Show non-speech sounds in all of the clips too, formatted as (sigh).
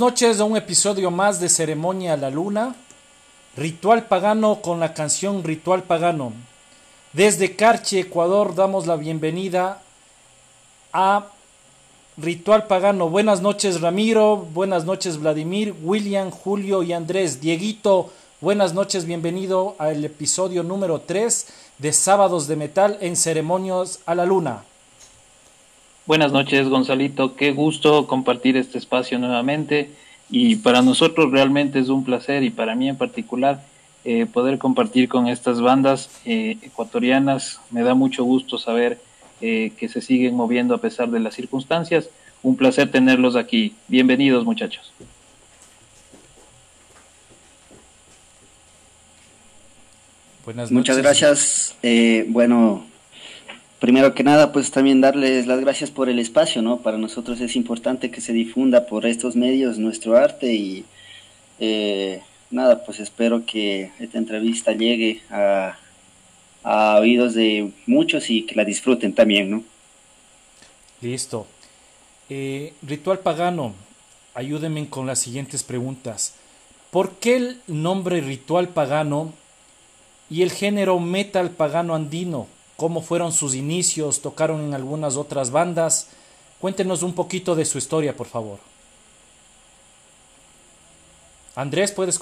noches a un episodio más de Ceremonia a la Luna, Ritual Pagano con la canción Ritual Pagano. Desde Carchi, Ecuador, damos la bienvenida a Ritual Pagano. Buenas noches Ramiro, buenas noches Vladimir, William, Julio y Andrés. Dieguito, buenas noches, bienvenido al episodio número 3 de Sábados de Metal en Ceremonias a la Luna. Buenas noches, Gonzalito. Qué gusto compartir este espacio nuevamente. Y para nosotros realmente es un placer y para mí en particular eh, poder compartir con estas bandas eh, ecuatorianas. Me da mucho gusto saber eh, que se siguen moviendo a pesar de las circunstancias. Un placer tenerlos aquí. Bienvenidos muchachos. Buenas noches. Muchas gracias. bueno, primero que nada, pues también darles las gracias por el espacio, ¿no? Para nosotros es importante que se difunda por estos medios nuestro arte y eh, nada, pues espero que esta entrevista llegue a, oídos de muchos y que la disfruten también, ¿no? Listo. Eh, ritual pagano, ayúdenme con las siguientes preguntas. ¿Por qué el nombre ritual pagano y el género metal pagano andino? Cómo fueron sus inicios, tocaron en algunas otras bandas. Cuéntenos un poquito de su historia, por favor. Andrés, ¿puedes...?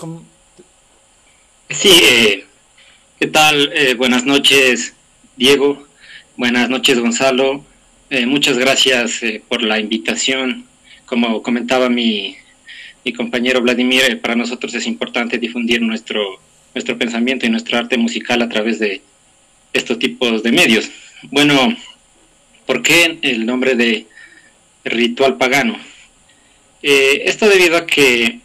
Sí, eh, ¿qué tal? Eh, buenas noches, Diego. Buenas noches, Gonzalo. Eh, muchas gracias por la invitación. Como comentaba mi, mi compañero Vladimir, para nosotros es importante difundir nuestro, nuestro pensamiento y nuestro arte musical a través de, estos tipos de medios. Bueno, ¿por qué el nombre de ritual pagano? Eh, esto debido a que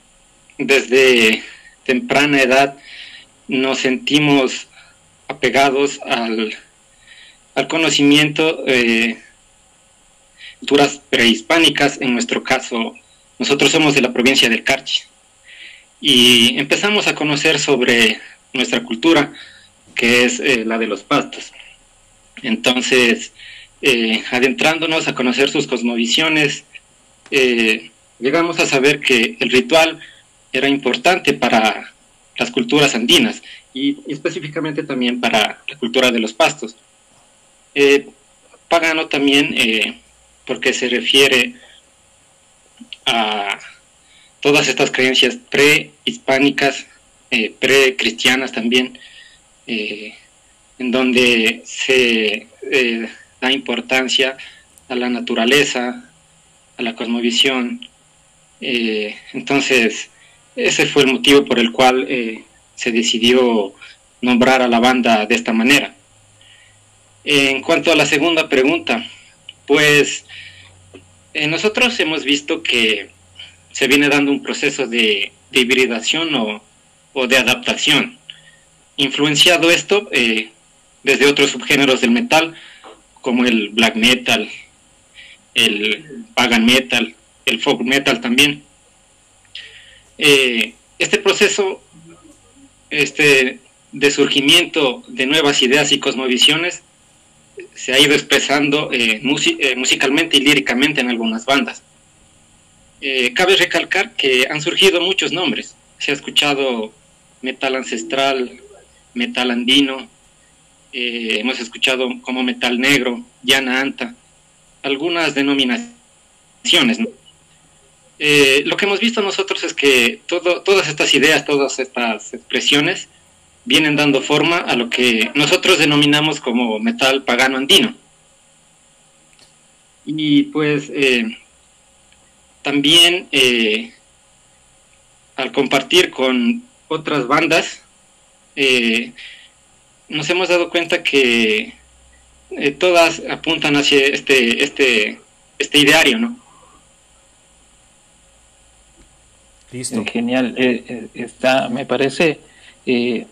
desde temprana edad nos sentimos apegados al, al conocimiento de culturas prehispánicas, en nuestro caso, nosotros somos de la provincia del Carchi, y empezamos a conocer sobre nuestra cultura, que es eh, la de los pastos. Entonces, eh, adentrándonos a conocer sus cosmovisiones, eh, llegamos a saber que el ritual era importante para las culturas andinas y específicamente también para la cultura de los pastos. pagano también porque se refiere a todas estas creencias prehispánicas, pre-cristianas también, eh, en donde se eh, da importancia a la naturaleza, a la cosmovisión. Eh, entonces, ese fue el motivo por el cual se decidió nombrar a la banda de esta manera. En cuanto a la segunda pregunta, pues nosotros hemos visto que se viene dando un proceso de, hibridación o, o, de adaptación influenciado esto eh, desde otros subgéneros del metal, como el black metal, el pagan metal, el folk metal también. Eh, este proceso este, de surgimiento de nuevas ideas y cosmovisiones se ha ido expresando eh, musicalmente y líricamente en algunas bandas. cabe recalcar que han surgido muchos nombres. Se ha escuchado metal ancestral, metal andino, eh, hemos escuchado como metal negro, llana anta, algunas denominaciones. Eh, lo que hemos visto nosotros es que todo, todas estas ideas, todas estas expresiones vienen dando forma a lo que nosotros denominamos como metal pagano andino. Y pues eh, también al compartir con otras bandas, eh, nos hemos dado cuenta que eh, todas apuntan hacia este, este, este ideario, ¿no? Listo. Genial. Eh, está, me parece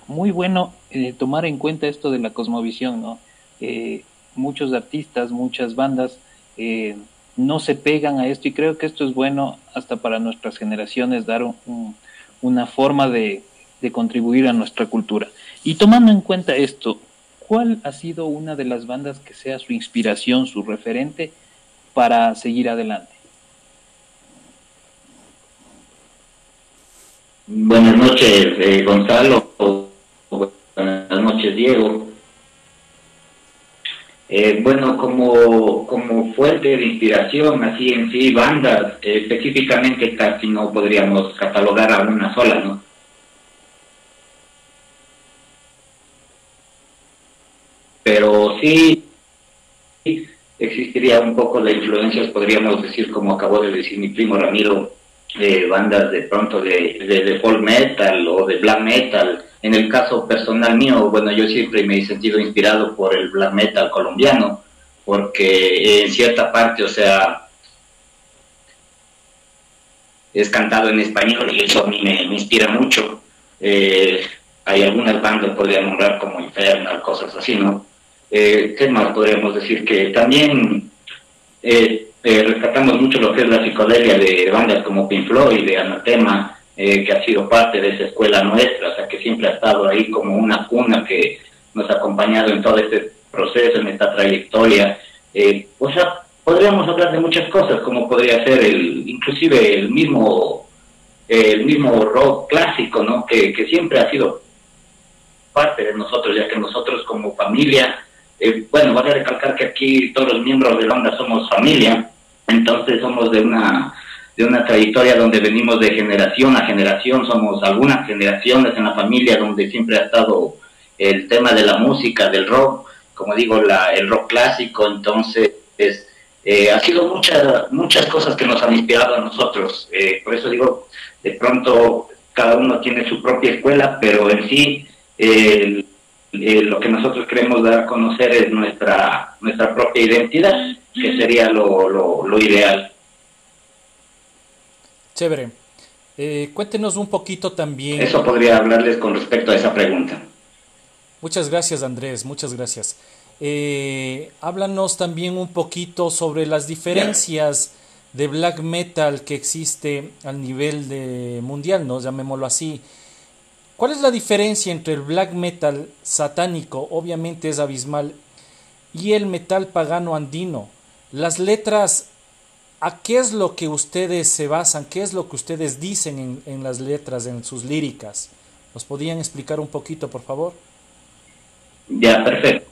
muy bueno tomar en cuenta esto de la cosmovisión, ¿no? muchos artistas, muchas bandas no se pegan a esto y creo que esto es bueno hasta para nuestras generaciones dar una forma de, de contribuir a nuestra cultura. Y tomando en cuenta esto, ¿cuál ha sido una de las bandas que sea su inspiración, su referente para seguir adelante? Buenas noches, eh, Gonzalo. Buenas noches, Diego. Eh, bueno, como, como fuente de inspiración, así en sí, bandas, eh, específicamente casi no podríamos catalogar a una sola, ¿no? Pero sí existiría un poco de influencias, podríamos decir, como acabó de decir mi primo Ramiro, de bandas de pronto de, de, folk metal o de black metal. En el caso personal mío, bueno, yo siempre me he sentido inspirado por el black metal colombiano, porque en cierta parte, o sea, es cantado en español y eso a mí me, inspira mucho. Eh, hay algunas bandas, podría nombrar como Infernal, cosas así, ¿no? Eh, ¿Qué más podríamos decir? Que también eh, eh, rescatamos mucho lo que es la psicodelia de bandas como Pink Floyd, de Anatema, eh, que ha sido parte de esa escuela nuestra, o sea, que siempre ha estado ahí como una cuna que nos ha acompañado en todo este proceso, en esta trayectoria. Eh, o sea, podríamos hablar de muchas cosas, como podría ser el, inclusive el mismo, el mismo rock clásico, ¿no? Que, que siempre ha sido parte de nosotros, ya que nosotros como familia eh, bueno, a recalcar que aquí todos los miembros de la banda somos familia, entonces somos de una de una trayectoria donde venimos de generación a generación, somos algunas generaciones en la familia donde siempre ha estado el tema de la música, del rock, como digo, la, el rock clásico, entonces eh, ha sido muchas muchas cosas que nos han inspirado a nosotros, eh, por eso digo, de pronto cada uno tiene su propia escuela, pero en sí el eh, lo que nosotros queremos dar a conocer es nuestra, nuestra propia identidad, que sería lo, lo, ideal. Chévere. Eh, cuéntenos un poquito también. Eso podría hablarles con respecto a esa pregunta. Muchas gracias, Andrés. Muchas gracias. Eh, háblanos también un poquito sobre las diferencias de black metal que existe al nivel de mundial, ¿no? Llamémoslo así. ¿Cuál es la diferencia entre el black metal satánico, obviamente es abismal, y el metal pagano andino? Las letras, ¿a qué es lo que ustedes se basan? ¿Qué es lo que ustedes dicen en, las letras, en sus líricas? ¿Nos podrían explicar un poquito, por favor? Ya, perfecto.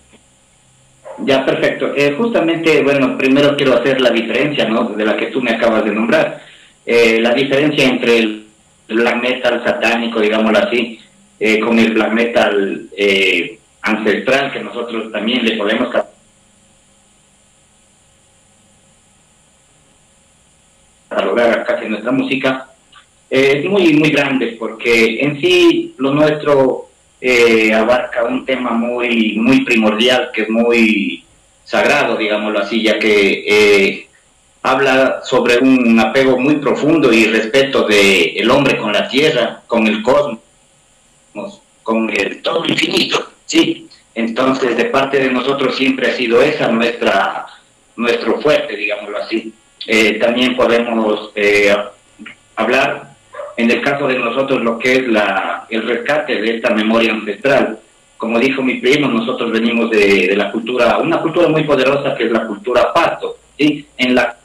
Ya, perfecto. Eh, justamente, bueno, primero quiero hacer la diferencia, ¿no? De la que tú me acabas de nombrar. Eh, la diferencia entre el black metal satánico, digámoslo así, eh, con el black metal eh, ancestral que nosotros también le podemos catalogar casi nuestra música, eh, es muy, muy grande porque en sí lo nuestro abarca un tema muy, muy primordial, que es muy sagrado, digámoslo así, ya que habla sobre un apego muy profundo y respeto de el hombre con la tierra, con el cosmos, con el todo infinito, sí. Entonces, de parte de nosotros siempre ha sido esa nuestra nuestro fuerte, digámoslo así. Eh, también podemos eh, hablar, en el caso de nosotros, lo que es la, el rescate de esta memoria ancestral. Como dijo mi primo, nosotros venimos de, de la cultura, una cultura muy poderosa que es la cultura pato, en la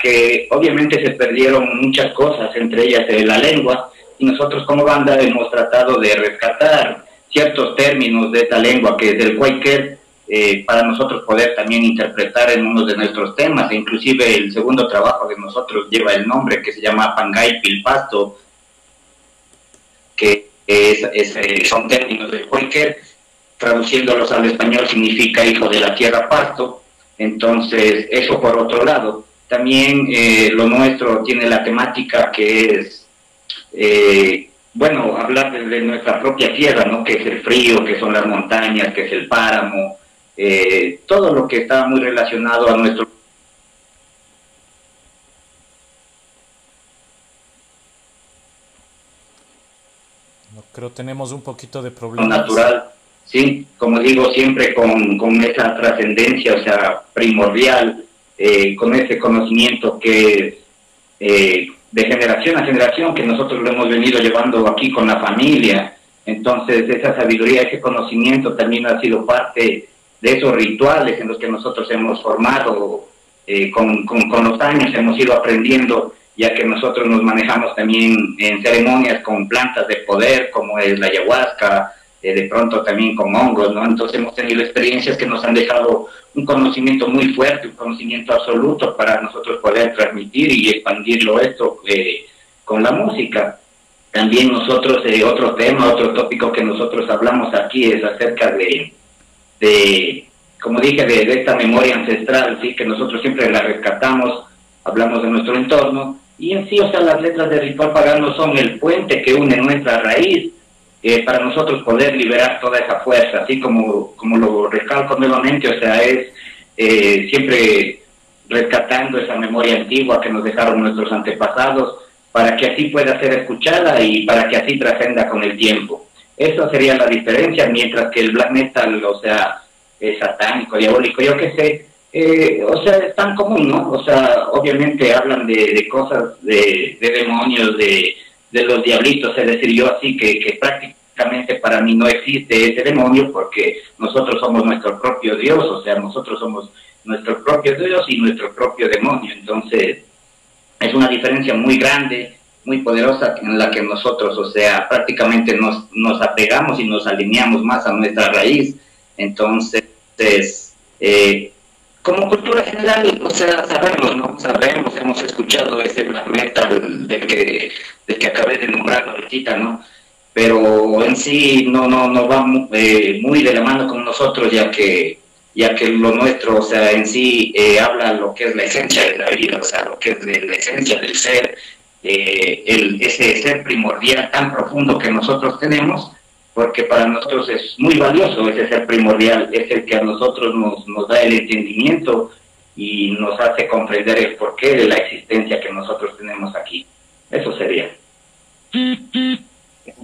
que obviamente se perdieron muchas cosas, entre ellas la lengua, y nosotros como banda hemos tratado de rescatar ciertos términos de esta lengua, que es el Quaker, eh, para nosotros poder también interpretar en uno de nuestros temas, e inclusive el segundo trabajo de nosotros lleva el nombre que se llama Pangay Pilpasto, que es, eh, son términos del Quaker, traduciéndolos al español significa hijo de la tierra pasto, entonces eso por otro lado. También eh, lo nuestro tiene la temática que es, eh, bueno, hablar de nuestra propia tierra, ¿no? Que es el frío, que son las montañas, que es el páramo, eh, todo lo que está muy relacionado a nuestro creo tenemos un poquito de problema. Natural, sí, como digo, siempre con, con esa trascendencia, o sea, primordial eh, con ese conocimiento que eh, de generación a generación que nosotros lo hemos venido llevando aquí con la familia. Entonces esa sabiduría, ese conocimiento también ha sido parte de esos rituales en los que nosotros hemos formado eh, con, con, los años, hemos ido aprendiendo ya que nosotros nos manejamos también en ceremonias con plantas de poder, como es la ayahuasca, eh, de pronto también con hongos, ¿no? Entonces hemos tenido experiencias que nos han dejado un conocimiento muy fuerte, un conocimiento absoluto para nosotros poder transmitir y expandirlo esto eh, con la música. También nosotros, eh, otro tema, otro tópico que nosotros hablamos aquí es acerca de, de como dije, de, de, esta memoria ancestral, sí, que nosotros siempre la rescatamos, hablamos de nuestro entorno, y en sí, o sea, las letras de ritual pagano son el puente que une nuestra raíz eh, para nosotros poder liberar toda esa fuerza, así como, como lo recalco nuevamente, o sea, es eh, siempre rescatando esa memoria antigua que nos dejaron nuestros antepasados, para que así pueda ser escuchada y para que así trascenda con el tiempo. Eso sería la diferencia, mientras que el black metal, o sea, es satánico, diabólico, yo qué sé, eh, o sea, es tan común, ¿no? O sea, obviamente hablan de, cosas, de demonios, de, de los diablitos, es decir, yo así que, que prácticamente para mí no existe ese demonio porque nosotros somos nuestro propio Dios, o sea, nosotros somos nuestro propio Dios y nuestro propio demonio. Entonces, es una diferencia muy grande, muy poderosa en la que nosotros, o sea, prácticamente nos, nos apegamos y nos alineamos más a nuestra raíz. Entonces, eh, como cultura general, o sea, sabemos, ¿no? Sabemos, hemos escuchado ese black metal de que, de que acabé de nombrar ahorita, ¿no? Pero en sí no, no, no va eh, muy de la mano con nosotros, ya que, ya que lo nuestro, o sea, en sí eh, habla lo que es la esencia de la vida, o sea, lo que es de la esencia del ser, eh, el, ese ser primordial tan profundo que nosotros tenemos, porque para nosotros es muy valioso ese ser primordial, es el que a nosotros nos, nos da el entendimiento y nos hace comprender el porqué de la existencia que nosotros tenemos aquí. Eso sería.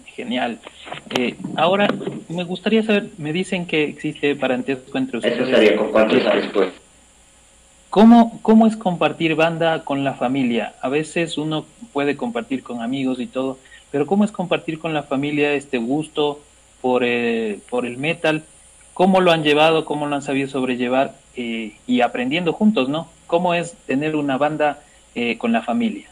Genial. Eh, ahora, me gustaría saber, me dicen que existe parentesco entre ustedes. Eso sería con cuántos después. ¿Cómo, ¿Cómo es compartir banda con la familia? A veces uno puede compartir con amigos y todo, pero ¿cómo es compartir con la familia este gusto por, eh, por el metal? ¿Cómo lo han llevado? ¿Cómo lo han sabido sobrellevar? Eh, y aprendiendo juntos, ¿no? ¿Cómo es tener una banda eh, con la familia?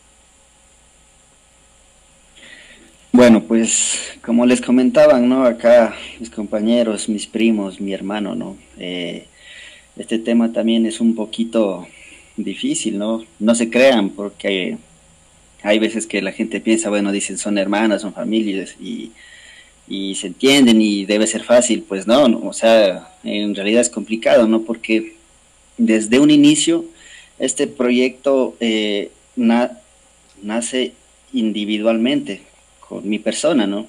Bueno, pues como les comentaban, ¿no? Acá mis compañeros, mis primos, mi hermano, ¿no? este tema también es un poquito difícil, ¿no? No se crean porque hay veces que la gente piensa, bueno, dicen son hermanas, son familias y, se entienden y debe ser fácil. Pues no, o sea, en realidad es complicado, ¿no? Porque desde un inicio este proyecto eh, nace individualmente con mi persona, ¿no?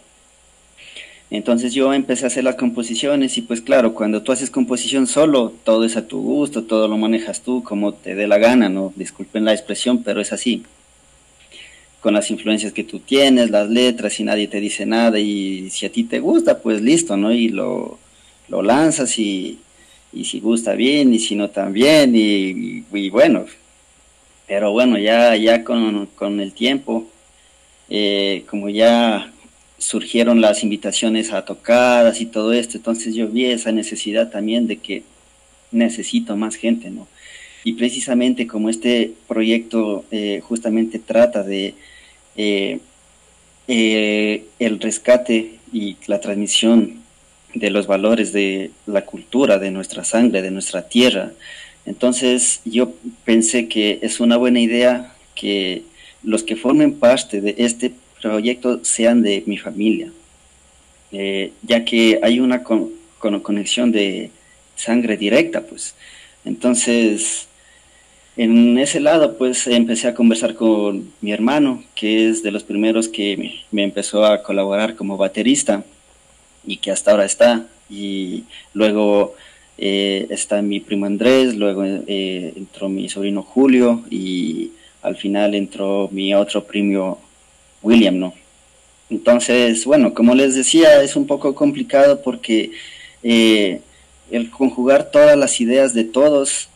Entonces yo empecé a hacer las composiciones y pues claro, cuando tú haces composición solo, todo es a tu gusto, todo lo manejas tú como te dé la gana, ¿no? Disculpen la expresión, pero es así con las influencias que tú tienes, las letras y nadie te dice nada y si a ti te gusta, pues listo, ¿no? Y lo, lo lanzas y, y, si gusta bien y si no también y, bueno, pero bueno, ya, ya con, con el tiempo, eh, como ya surgieron las invitaciones a tocadas y todo esto, entonces yo vi esa necesidad también de que necesito más gente, ¿no? Y precisamente como este proyecto eh, justamente trata de eh, eh, el rescate y la transmisión de los valores de la cultura, de nuestra sangre, de nuestra tierra. Entonces yo pensé que es una buena idea que los que formen parte de este proyecto sean de mi familia, eh, ya que hay una conexión de sangre directa, pues. Entonces, en ese lado, pues empecé a conversar con mi hermano, que es de los primeros que me, empezó a colaborar como baterista y que hasta ahora está. Y luego eh, está mi primo Andrés, luego eh, entró mi sobrino Julio y al final entró mi otro primo William, ¿no? Entonces, bueno, como les decía, es un poco complicado porque eh, el conjugar todas las ideas de todos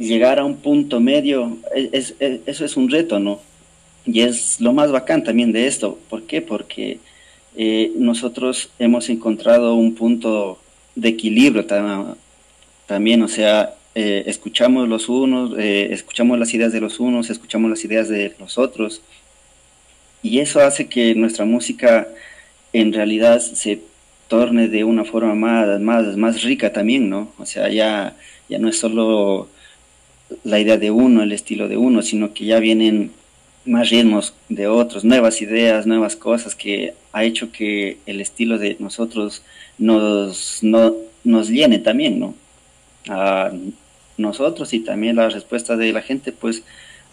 llegar a un punto medio, es, eso es un reto, ¿no? Y es lo más bacán también de esto. ¿Por qué? Porque eh, nosotros hemos encontrado un punto de equilibrio también, o sea, eh, escuchamos los unos, eh, escuchamos las ideas de los unos, escuchamos las ideas de los otros, y eso hace que nuestra música en realidad se torne de una forma más, más, más rica también, ¿no? O sea, ya, ya no es solo la idea de uno, el estilo de uno, sino que ya vienen más ritmos de otros, nuevas ideas, nuevas cosas que ha hecho que el estilo de nosotros nos, nos llene también, ¿no? A nosotros y también la respuesta de la gente pues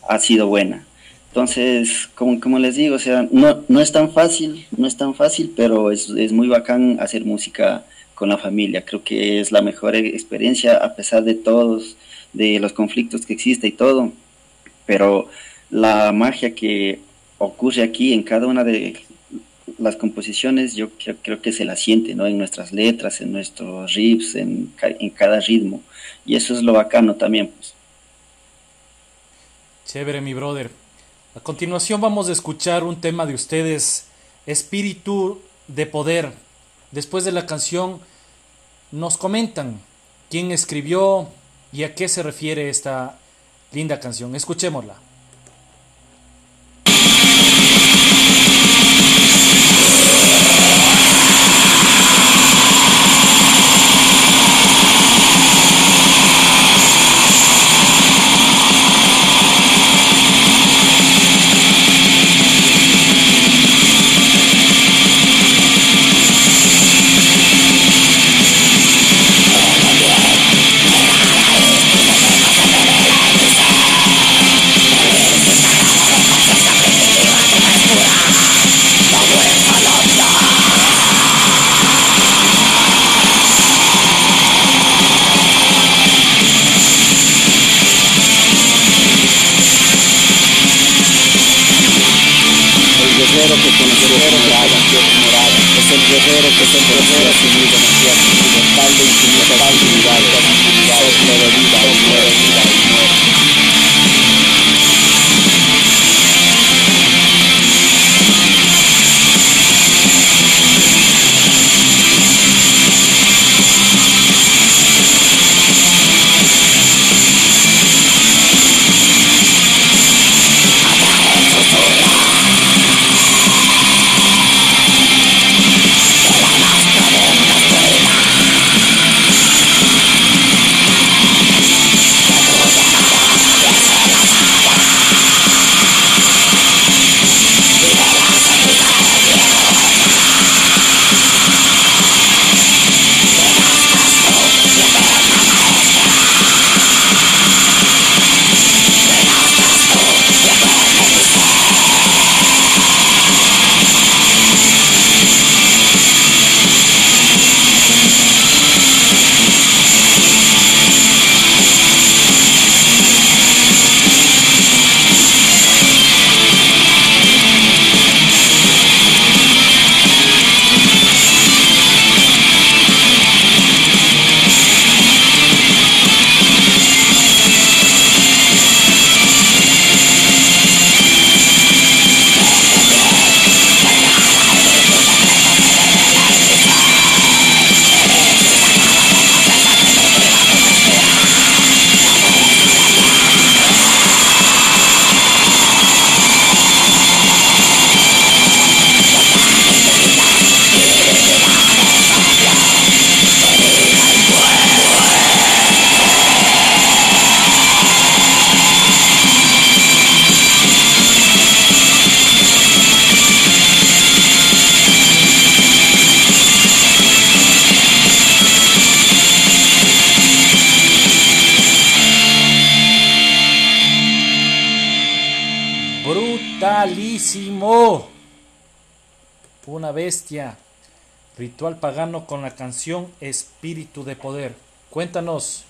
ha sido buena. Entonces, como, como les digo, o sea, no, no es tan fácil, no es tan fácil, pero es, es muy bacán hacer música con la familia. Creo que es la mejor experiencia a pesar de todos, de los conflictos que existe y todo. Pero la magia que ocurre aquí en cada una de las composiciones, yo creo, que se la siente, ¿no? En nuestras letras, en nuestros riffs, en, en cada ritmo. Y eso es lo bacano también, pues. Chévere, mi brother. A continuación vamos a escuchar un tema de ustedes, Espíritu de Poder. Después de la canción nos comentan quién escribió y a qué se refiere esta linda canción. Escuchémosla. Ritual pagano con la canción Espíritu de Poder. Cuéntanos,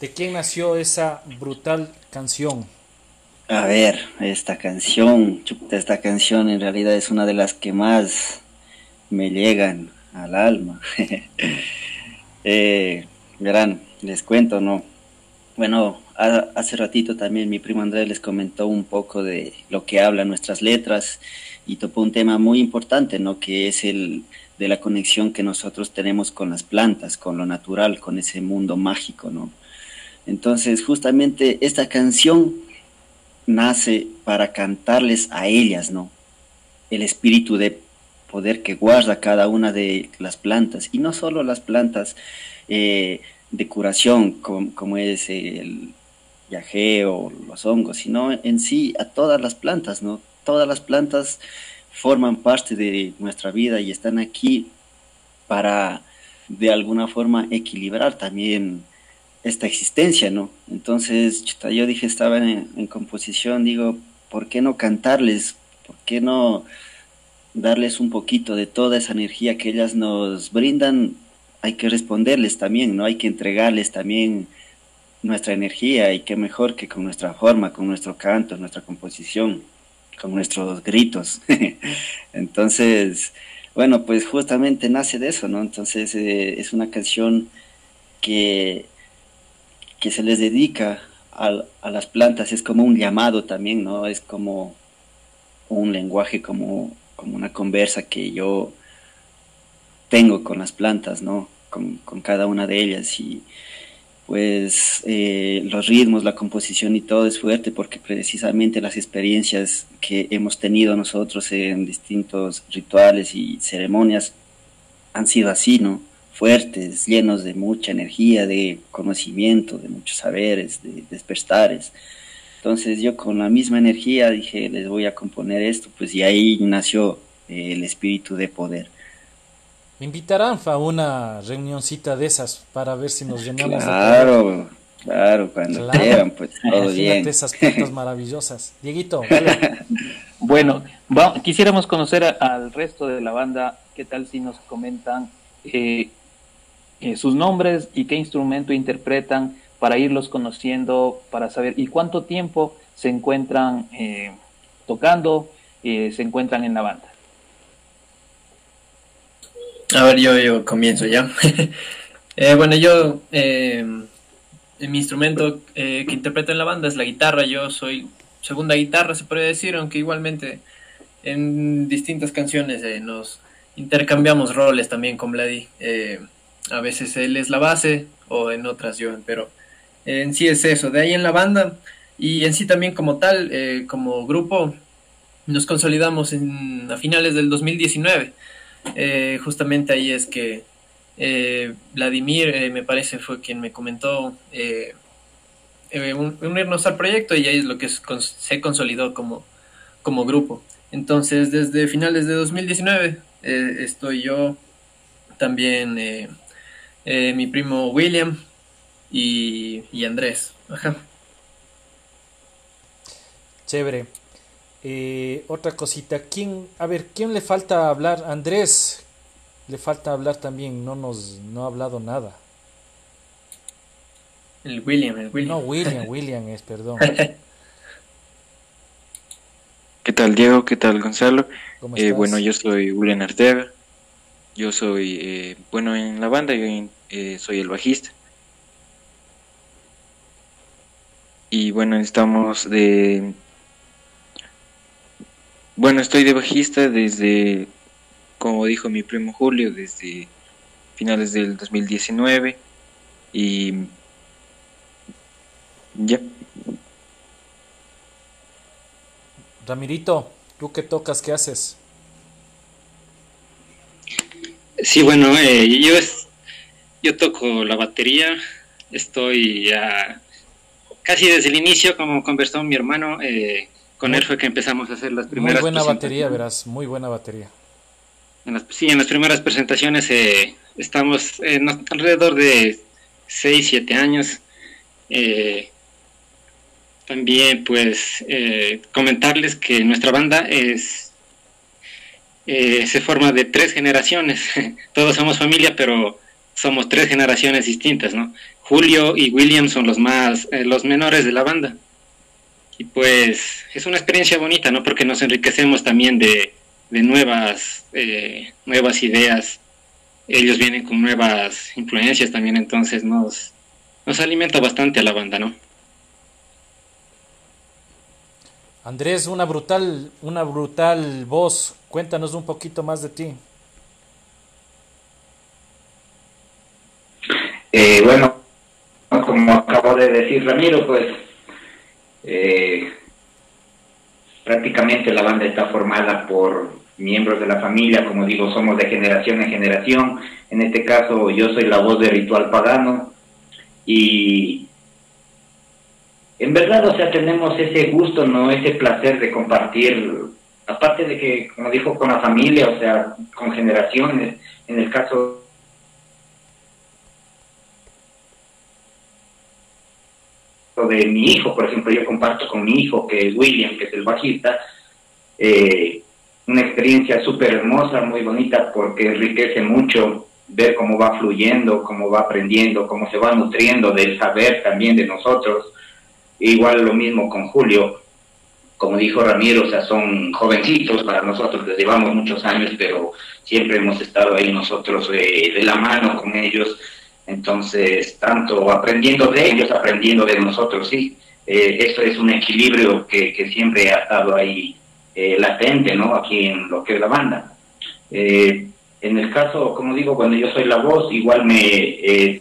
¿de quién nació esa brutal canción? A ver, esta canción, esta canción en realidad es una de las que más me llegan al alma. (laughs) eh, verán, les cuento, ¿no? Bueno, hace ratito también mi primo Andrés les comentó un poco de lo que hablan nuestras letras y topó un tema muy importante, ¿no? Que es el de la conexión que nosotros tenemos con las plantas, con lo natural, con ese mundo mágico, ¿no? Entonces, justamente esta canción nace para cantarles a ellas, ¿no? El espíritu de poder que guarda cada una de las plantas, y no solo las plantas eh, de curación, como, es el yagé o los hongos, sino en sí a todas las plantas, ¿no? Todas las plantas forman parte de nuestra vida y están aquí para de alguna forma equilibrar también esta existencia, ¿no? Entonces, yo dije, estaba en, en, composición, digo, ¿por qué no cantarles? ¿Por qué no darles un poquito de toda esa energía que ellas nos brindan? Hay que responderles también, ¿no? Hay que entregarles también nuestra energía y qué mejor que con nuestra forma, con nuestro canto, nuestra composición, con nuestros gritos. (laughs) Entonces, bueno, pues justamente nace de eso, ¿no? Entonces eh, es una canción que que se les dedica a, a, las plantas es como un llamado también, ¿no? Es como un lenguaje, como, como una conversa que yo tengo con las plantas, ¿no? Con, con cada una de ellas y pues eh, los ritmos, la composición y todo es fuerte porque precisamente las experiencias que hemos tenido nosotros en distintos rituales y ceremonias han sido así, ¿no? fuertes, llenos de mucha energía, de conocimiento, de muchos saberes, de despertares. Entonces yo con la misma energía dije, les voy a componer esto, pues y ahí nació eh, el espíritu de poder. Me invitarán a una reunioncita de esas para ver si nos llenamos claro, Claro, cuando quieran, pues (laughs) todo bien. esas plantas maravillosas. Dieguito, (laughs) bueno, quisiéramos conocer al resto de la banda. ¿Qué tal si nos comentan eh, eh, sus nombres y qué instrumento interpretan para irlos conociendo, para saber y cuánto tiempo se encuentran eh, tocando, eh, se encuentran en la banda. A ver, yo, yo comienzo ya. (laughs) bueno, yo, mi instrumento que interpreto en la banda es la guitarra, yo soy segunda guitarra, se puede decir, aunque igualmente en distintas canciones nos intercambiamos roles también con Vladi. A veces él es la base o en otras yo, pero en sí es eso. De ahí en la banda y en sí también como tal, eh, como grupo, nos consolidamos en, a finales del 2019. Eh, justamente ahí es que eh, Vladimir, me parece, fue quien me comentó unirnos al proyecto y ahí es lo que se consolidó como, como grupo. Entonces, desde finales de 2019 estoy yo también eh, mi primo William y, Andrés. Ajá. Chévere. Eh, otra cosita, ¿quién, a ver, ¿quién le falta hablar? Andrés, le falta hablar también, no nos, no ha hablado nada. El William, el William. No, William, (laughs) William es, perdón. (laughs) ¿Qué tal Diego? ¿Qué tal Gonzalo? Eh, bueno, yo soy William Arteaga. Yo soy, eh, bueno, en la banda yo eh, soy el bajista. Y bueno, estamos de... Bueno, estoy de bajista desde, como dijo mi primo Julio, desde finales del 2019 y ya. Ramirito, ¿tú qué tocas? ¿Qué haces? Sí, bueno, eh, yo, yo toco la batería, estoy ya casi desde el inicio, como conversó mi hermano, eh, con él fue que empezamos a hacer las primeras Muy buena batería, verás, muy buena batería. En las, sí, en las primeras presentaciones eh, estamos en alrededor de 6, 7 años. también, pues, comentarles que nuestra banda es eh, se forma de tres generaciones. (laughs) Todos somos familia, pero somos tres generaciones distintas, ¿no? Julio y William son los más, eh, los menores de la banda. Y pues es una experiencia bonita, ¿no? Porque nos enriquecemos también de, de nuevas, eh, nuevas ideas. Ellos vienen con nuevas influencias también, entonces nos, nos alimenta bastante a la banda, ¿no? Andrés, una brutal, una brutal voz. Cuéntanos un poquito más de ti. Eh, bueno, como acabo de decir Ramiro, pues eh, prácticamente la banda está formada por miembros de la familia, como digo, somos de generación en generación. En este caso yo soy la voz de Ritual Pagano y en verdad, o sea, tenemos ese gusto, ¿no? Ese placer de compartir, aparte de que, como dijo, con la familia, o sea, con generaciones, en el caso de mi hijo, por ejemplo, yo comparto con mi hijo, que es William, que es el bajista, eh, una experiencia súper hermosa, muy bonita, porque enriquece mucho ver cómo va fluyendo, cómo va aprendiendo, cómo se va nutriendo del saber también de nosotros. Igual lo mismo con Julio, como dijo Ramiro, o sea, son jovencitos para nosotros, les llevamos muchos años, pero siempre hemos estado ahí nosotros eh, de la mano con ellos, entonces, tanto aprendiendo de ellos, aprendiendo de nosotros, sí, eh, eso es un equilibrio que, que siempre ha estado ahí eh, latente, ¿no? Aquí en lo que es la banda. Eh, en el caso, como digo, cuando yo soy la voz, igual me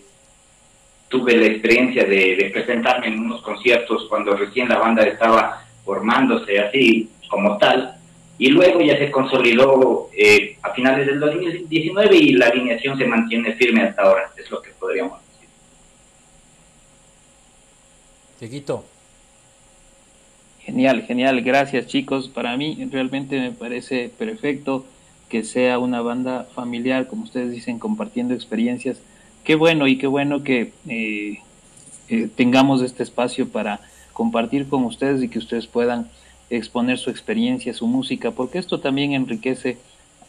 tuve la experiencia de, de presentarme en unos conciertos cuando recién la banda estaba formándose así como tal, y luego ya se consolidó eh, a finales del 2019 y la alineación se mantiene firme hasta ahora, es lo que podríamos decir. Chiquito. Genial, genial, gracias chicos. Para mí realmente me parece perfecto que sea una banda familiar, como ustedes dicen, compartiendo experiencias. Qué bueno y qué bueno que eh, eh, tengamos este espacio para compartir con ustedes y que ustedes puedan exponer su experiencia, su música, porque esto también enriquece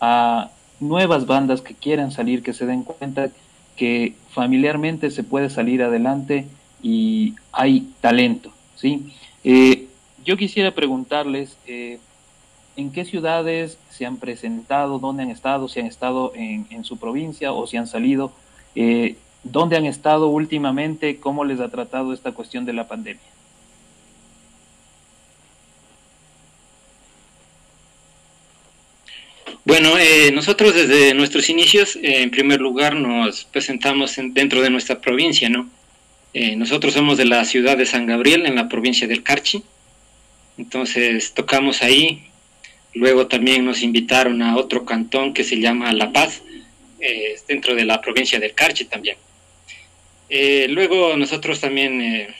a nuevas bandas que quieran salir, que se den cuenta que familiarmente se puede salir adelante y hay talento, ¿sí? Eh, yo quisiera preguntarles eh, en qué ciudades se han presentado, dónde han estado, si han estado en, su provincia o si han salido, eh, dónde han estado últimamente, cómo les ha tratado esta cuestión de la pandemia. Bueno, eh, nosotros desde nuestros inicios, eh, en primer lugar, nos presentamos dentro de nuestra provincia, ¿no? Eh, nosotros somos de la ciudad de San Gabriel, en la provincia del Carchi. Entonces tocamos ahí. Luego también nos invitaron a otro cantón que se llama La Paz, dentro de la provincia del Carchi también. luego nosotros también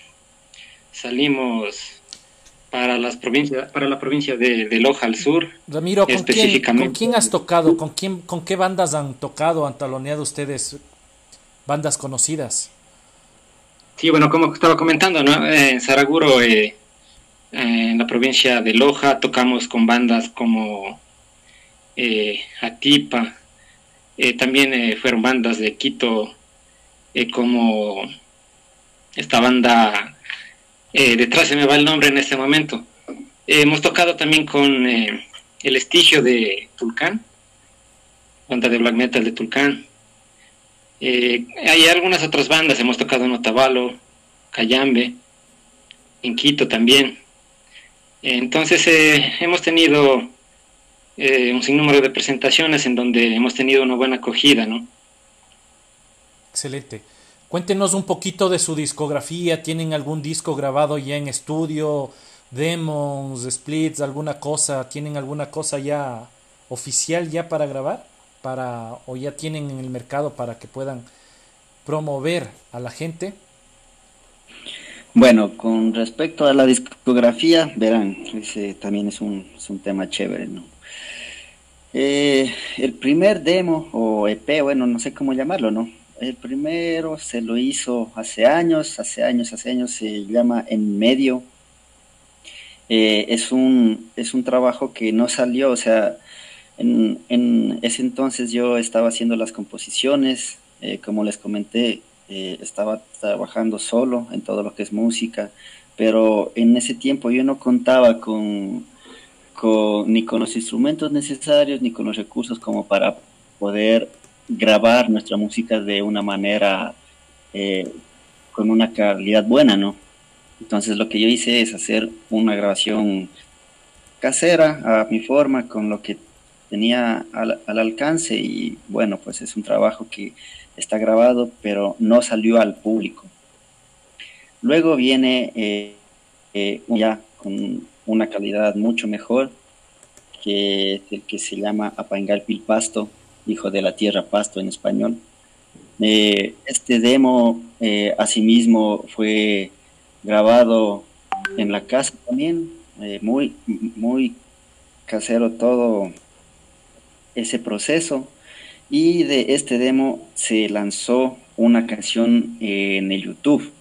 salimos para las provincias para la provincia de, Loja al sur Ramiro ¿con quién, ¿con quién has tocado con quién con qué bandas han tocado han taloneado ustedes bandas conocidas sí bueno como estaba comentando. Eh, en Saraguro eh, en la provincia de Loja tocamos con bandas como eh, Atipa también fueron bandas de Quito como esta banda eh, detrás se me va el nombre en este momento. Eh, hemos tocado también con eh, el estigio de Tulcán, banda de black metal de Tulcán. Hay algunas otras bandas, hemos tocado en Otavalo, Cayambe, en Quito también. entonces hemos tenido un sinnúmero de presentaciones en donde hemos tenido una buena acogida, ¿no? Excelente. Cuéntenos un poquito de su discografía. ¿Tienen algún disco grabado ya en estudio? ¿Demos, splits, alguna cosa? ¿Tienen alguna cosa ya oficial ya para grabar? ¿O ya tienen en el mercado para que puedan promover a la gente? Bueno, con respecto a la discografía, verán, ese también es un, es un tema chévere, ¿no? Eh, el primer demo o EP, bueno, no sé cómo llamarlo, ¿no? El primero se lo hizo hace años, hace años, hace años, se llama En Medio. Eh, es, un, es un trabajo que no salió, o sea, en, en ese entonces yo estaba haciendo las composiciones, eh, como les comenté, eh, estaba trabajando solo en todo lo que es música, pero en ese tiempo yo no contaba con, con, ni con los instrumentos necesarios ni con los recursos como para poder grabar nuestra música de una manera eh, con una calidad buena, ¿no? Entonces lo que yo hice es hacer una grabación casera a mi forma, con lo que tenía al, alcance y bueno, pues es un trabajo que está grabado, pero no salió al público. Luego viene eh, eh, ya con una calidad mucho mejor, que el que se llama Apangalpil Pasto, hijo de la tierra Pasto en español. Eh, este demo asimismo fue grabado en la casa también, muy, muy casero todo ese proceso. Y de este demo se lanzó una canción en el YouTube.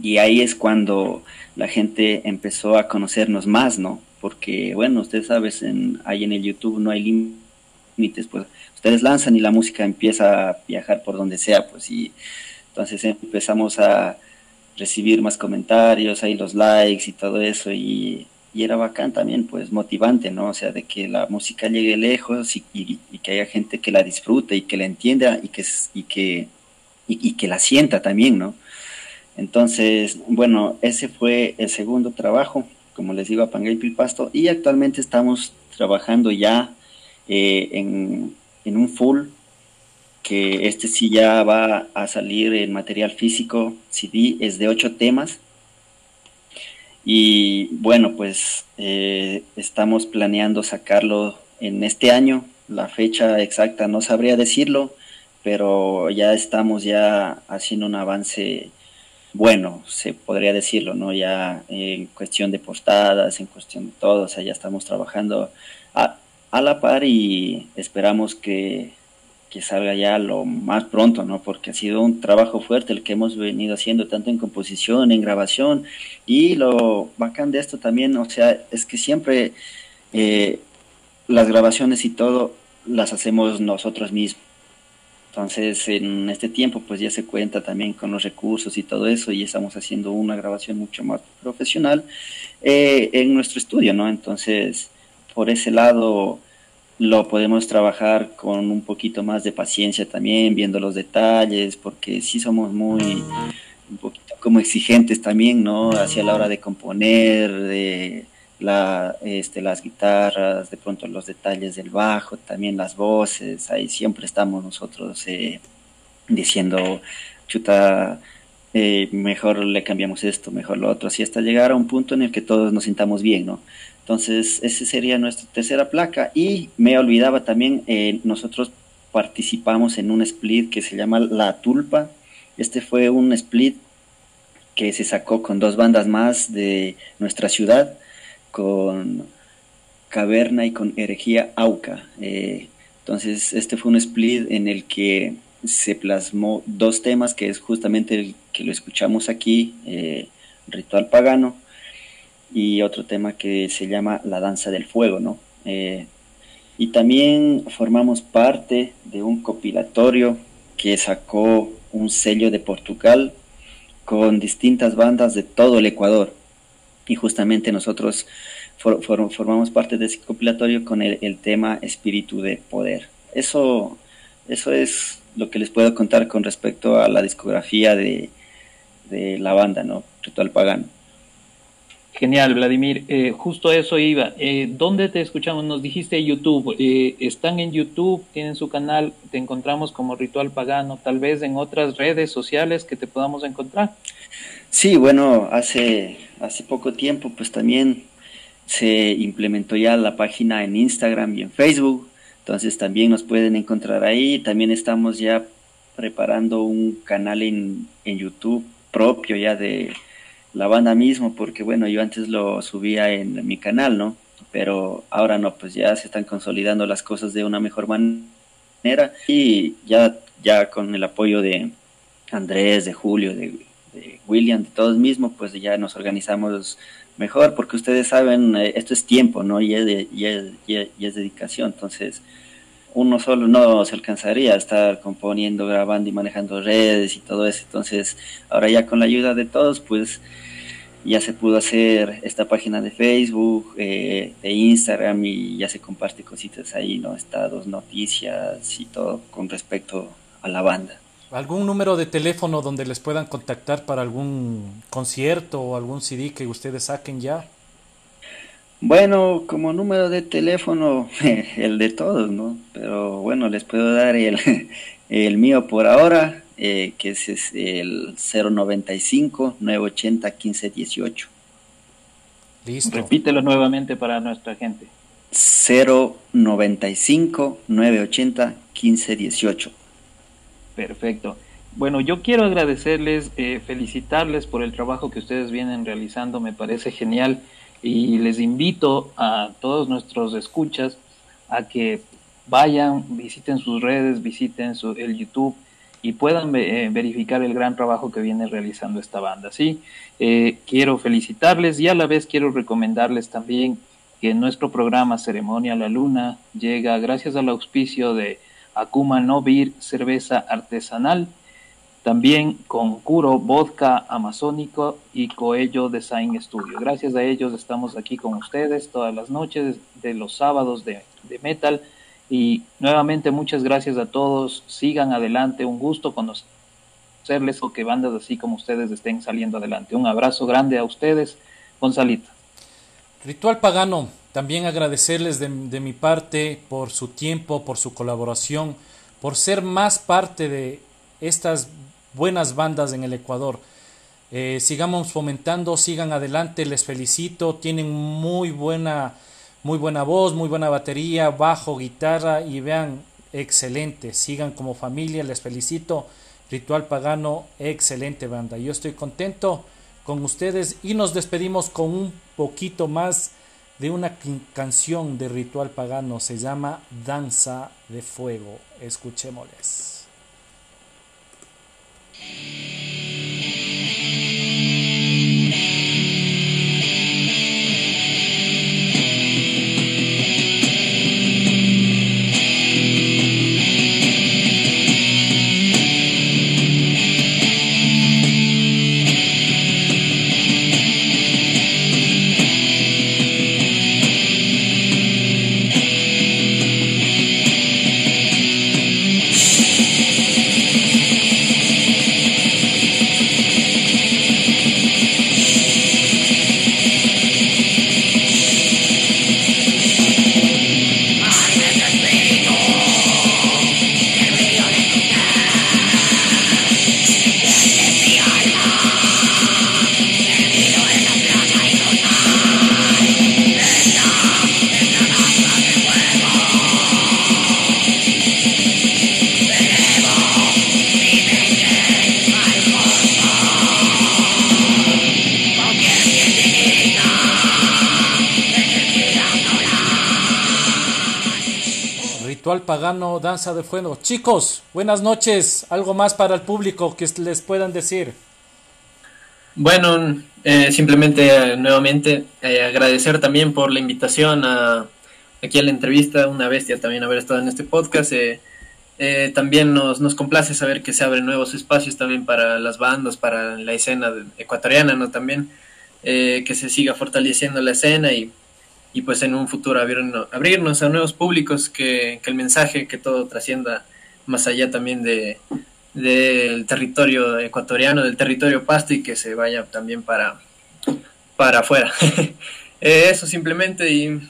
Y ahí es cuando la gente empezó a conocernos más, ¿no? Porque, bueno, ustedes saben, ahí en el YouTube no hay límites, pues ustedes lanzan y la música empieza a viajar por donde sea, pues y entonces empezamos a recibir más comentarios, ahí los likes y todo eso y y era bacán también, pues motivante, ¿no? O sea, de que la música llegue lejos y, que haya gente que la disfrute y que la entienda y que, y que, y, que la sienta también, ¿no? Entonces, bueno, ese fue el segundo trabajo, como les digo, a Panguay Pasto, y actualmente estamos trabajando ya eh, en, en un full, que este sí ya va a salir en material físico, CD, es de ocho temas, y bueno, pues eh, estamos planeando sacarlo en este año. La fecha exacta no sabría decirlo, pero ya estamos ya haciendo un avance bueno, se podría decirlo, ¿no? Ya en cuestión de portadas, en cuestión de todo, o sea, ya estamos trabajando a, a la par y esperamos que que salga ya lo más pronto, ¿no? Porque ha sido un trabajo fuerte el que hemos venido haciendo tanto en composición, en grabación y lo bacán de esto también, o sea, es que siempre eh, las grabaciones y todo las hacemos nosotros mismos. Entonces, en este tiempo, pues ya se cuenta también con los recursos y todo eso, y estamos haciendo una grabación mucho más profesional eh, en nuestro estudio, ¿no? Entonces, por ese lado, lo podemos trabajar con un poquito más de paciencia también, viendo los detalles, porque sí somos muy, un poquito como exigentes también, ¿no? Hacia la hora de componer, de la, este, las guitarras, de pronto los detalles del bajo, también las voces, ahí siempre estamos nosotros eh, diciendo, chuta, eh, mejor le cambiamos esto, mejor lo otro, así hasta llegar a un punto en el que todos nos sintamos bien, ¿no? Entonces, esa sería nuestra tercera placa. Y me olvidaba también, eh, nosotros participamos en un split que se llama La Tulpa. Este fue un split que se sacó con dos bandas más de nuestra ciudad, con Caverna y con Herejía Auca. Eh, entonces, este fue un split en el que se plasmó dos temas, que es justamente el que lo escuchamos aquí, eh, Ritual Pagano, y otro tema que se llama La Danza del Fuego, ¿no? Eh, y también formamos parte de un compilatorio que sacó un sello de Portugal con distintas bandas de todo el Ecuador. Y justamente nosotros formamos parte de ese compilatorio con el, tema Espíritu de Poder. Eso, eso es lo que les puedo contar con respecto a la discografía de, de la banda, ¿no? Ritual Pagano. Genial, Vladimir. Eh, justo eso iba. Eh, ¿Dónde te escuchamos? Nos dijiste YouTube. Eh, ¿Están en YouTube? ¿Tienen su canal? ¿Te encontramos como Ritual Pagano? Tal vez en otras redes sociales que te podamos encontrar. Sí, bueno, hace, hace poco tiempo pues también se implementó ya la página en Instagram y en Facebook. Entonces también nos pueden encontrar ahí. También estamos ya preparando un canal en, en YouTube propio ya de la banda mismo, porque bueno, yo antes lo subía en mi canal, ¿no? Pero ahora no, pues ya se están consolidando las cosas de una mejor manera y ya, ya con el apoyo de Andrés, de Julio, de, William, de todos mismos, pues ya nos organizamos mejor, porque ustedes saben, eh, esto es tiempo, ¿no? Y es, de, y es, y es dedicación, entonces uno solo no se alcanzaría a estar componiendo, grabando y manejando redes y todo eso. Entonces, ahora ya con la ayuda de todos, pues ya se pudo hacer esta página de Facebook, eh, de Instagram y ya se comparte cositas ahí, ¿no? Estados, noticias y todo con respecto a la banda. ¿Algún número de teléfono donde les puedan contactar para algún concierto o algún CD que ustedes saquen ya? Bueno, como número de teléfono, (laughs) el de todos, ¿no? Pero bueno, les puedo dar el, (laughs) el mío por ahora. eh, que es, es el 095 980 1518. Listo. Repítelo nuevamente para nuestra gente. 095 980 1518. Perfecto. Bueno, yo quiero agradecerles, eh, felicitarles por el trabajo que ustedes vienen realizando, me parece genial y les invito a todos nuestros escuchas a que vayan, visiten sus redes, visiten su, el YouTube y puedan eh, verificar el gran trabajo que viene realizando esta banda. ¿sí? Eh, quiero felicitarles y a la vez quiero recomendarles también que nuestro programa Ceremonia La Luna llega gracias al auspicio de Akuma Novir Cerveza Artesanal también con Curo Vodka Amazónico y Coello Design Studio. Gracias a ellos estamos aquí con ustedes todas las noches de los sábados de, metal. Y nuevamente muchas gracias a todos. Sigan adelante. Un gusto conocerles o que bandas así como ustedes estén saliendo adelante. Un abrazo grande a ustedes. Gonzalito. Ritual Pagano, también agradecerles de, de mi parte por su tiempo, por su colaboración, por ser más parte de estas buenas bandas en el Ecuador. Eh, sigamos fomentando, sigan adelante, les felicito, tienen muy buena, muy buena voz, muy buena batería, bajo, guitarra y vean, excelente, sigan como familia, les felicito. Ritual Pagano, excelente banda. Yo estoy contento con ustedes y nos despedimos con un poquito más de una canción de Ritual Pagano, se llama Danza de Fuego. Escuchémosles. うん。Danza de Fuego. Chicos, buenas noches. ¿Algo más para el público que les puedan decir? Bueno, eh, simplemente eh, nuevamente eh, agradecer también por la invitación a, aquí a la entrevista. Una bestia también haber estado en este podcast. también nos, nos complace saber que se abren nuevos espacios también para las bandas, para la escena ecuatoriana, ¿no? También que se siga fortaleciendo la escena y y pues en un futuro abrirnos, abrirnos a nuevos públicos, que, el mensaje, que todo trascienda más allá también de del territorio ecuatoriano, del territorio pasto y que se vaya también para, para afuera. (laughs) Eh, eso simplemente y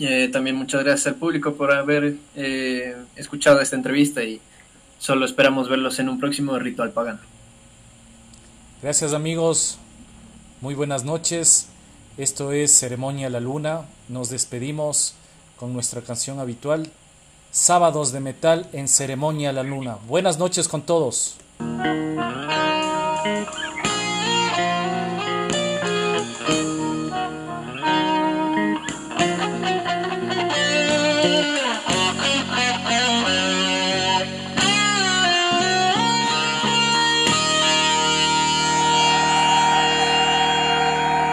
eh, también muchas gracias al público por haber eh, escuchado esta entrevista y solo esperamos verlos en un próximo ritual pagano. Gracias amigos, muy buenas noches. Esto es Ceremonia la Luna. Nos despedimos con nuestra canción habitual, Sábados de Metal en Ceremonia la Luna. Buenas noches con todos.